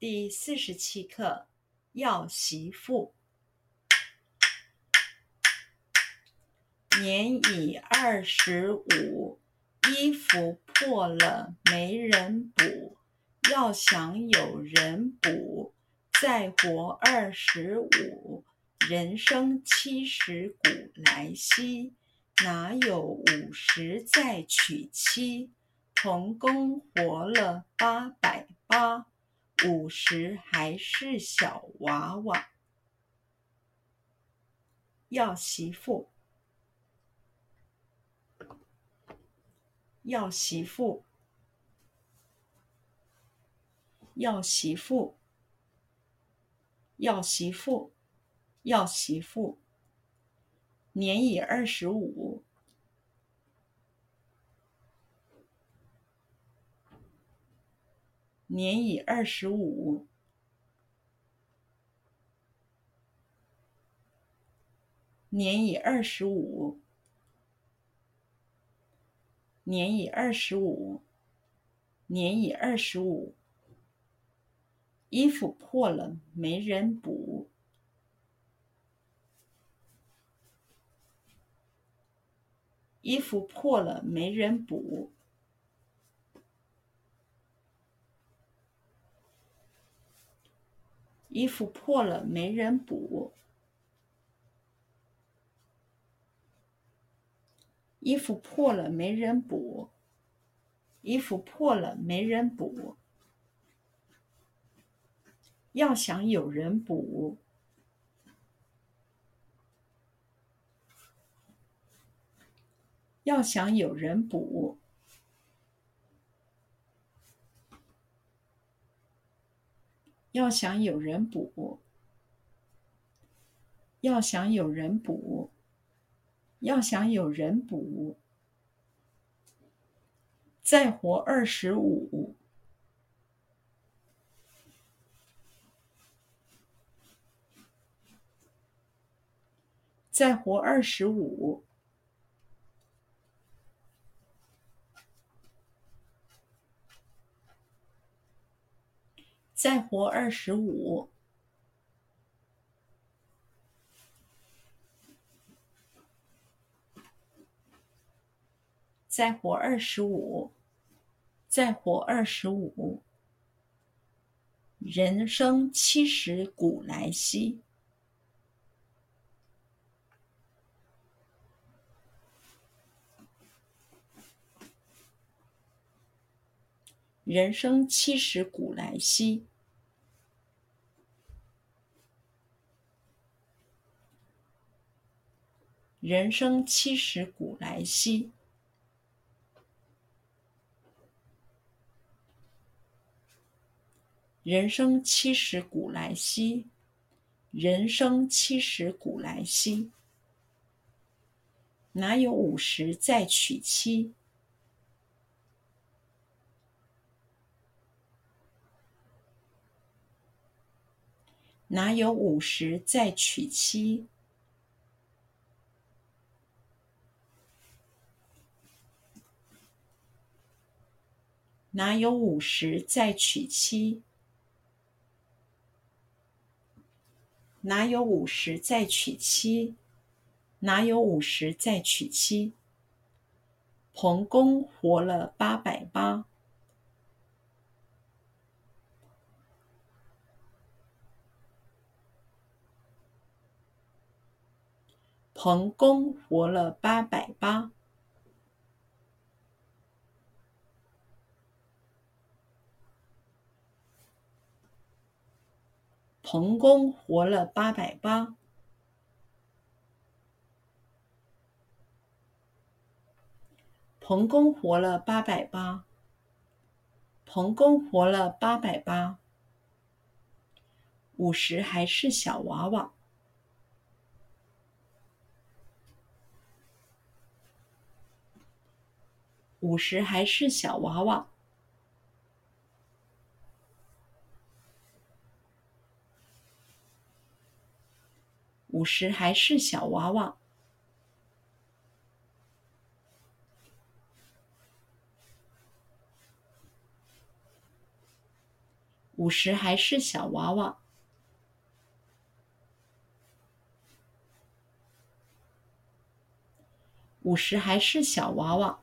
第四十七课要媳妇。年已二十五，衣服破了没人补，要想有人补，再活二十五，人生七十古来稀，哪有五十再娶妻？童工活了八百八，五十还是小娃娃。要媳妇。要媳妇，要媳妇，要媳妇，要媳妇。年已二十五，年已二十五，年已二十五。年已二十五，年已二十五。衣服破了没人补，衣服破了没人补，衣服破了没人补。衣服破了没人补，衣服破了没人补。要想有人补，要想有人补，要想有人补，要想有人补。要想有人补，再活二十五，再活二十五，再活二十五。再活二十五，再活二十五，人生七十古来稀。人生七十古来稀。人生七十古来稀。人生七十古来稀，人生七十古来稀。哪有五十再娶妻？哪有五十再娶妻？哪有五十再娶妻？哪有五十再娶妻？哪有五十再娶妻？彭公活了八百八。彭公活了八百八。彭公活了八百八。彭公活了八百八。彭公活了八百八。五十还是小娃娃。五十还是小娃娃。五十还是小娃娃，五十还是小娃娃。五十还是小娃娃。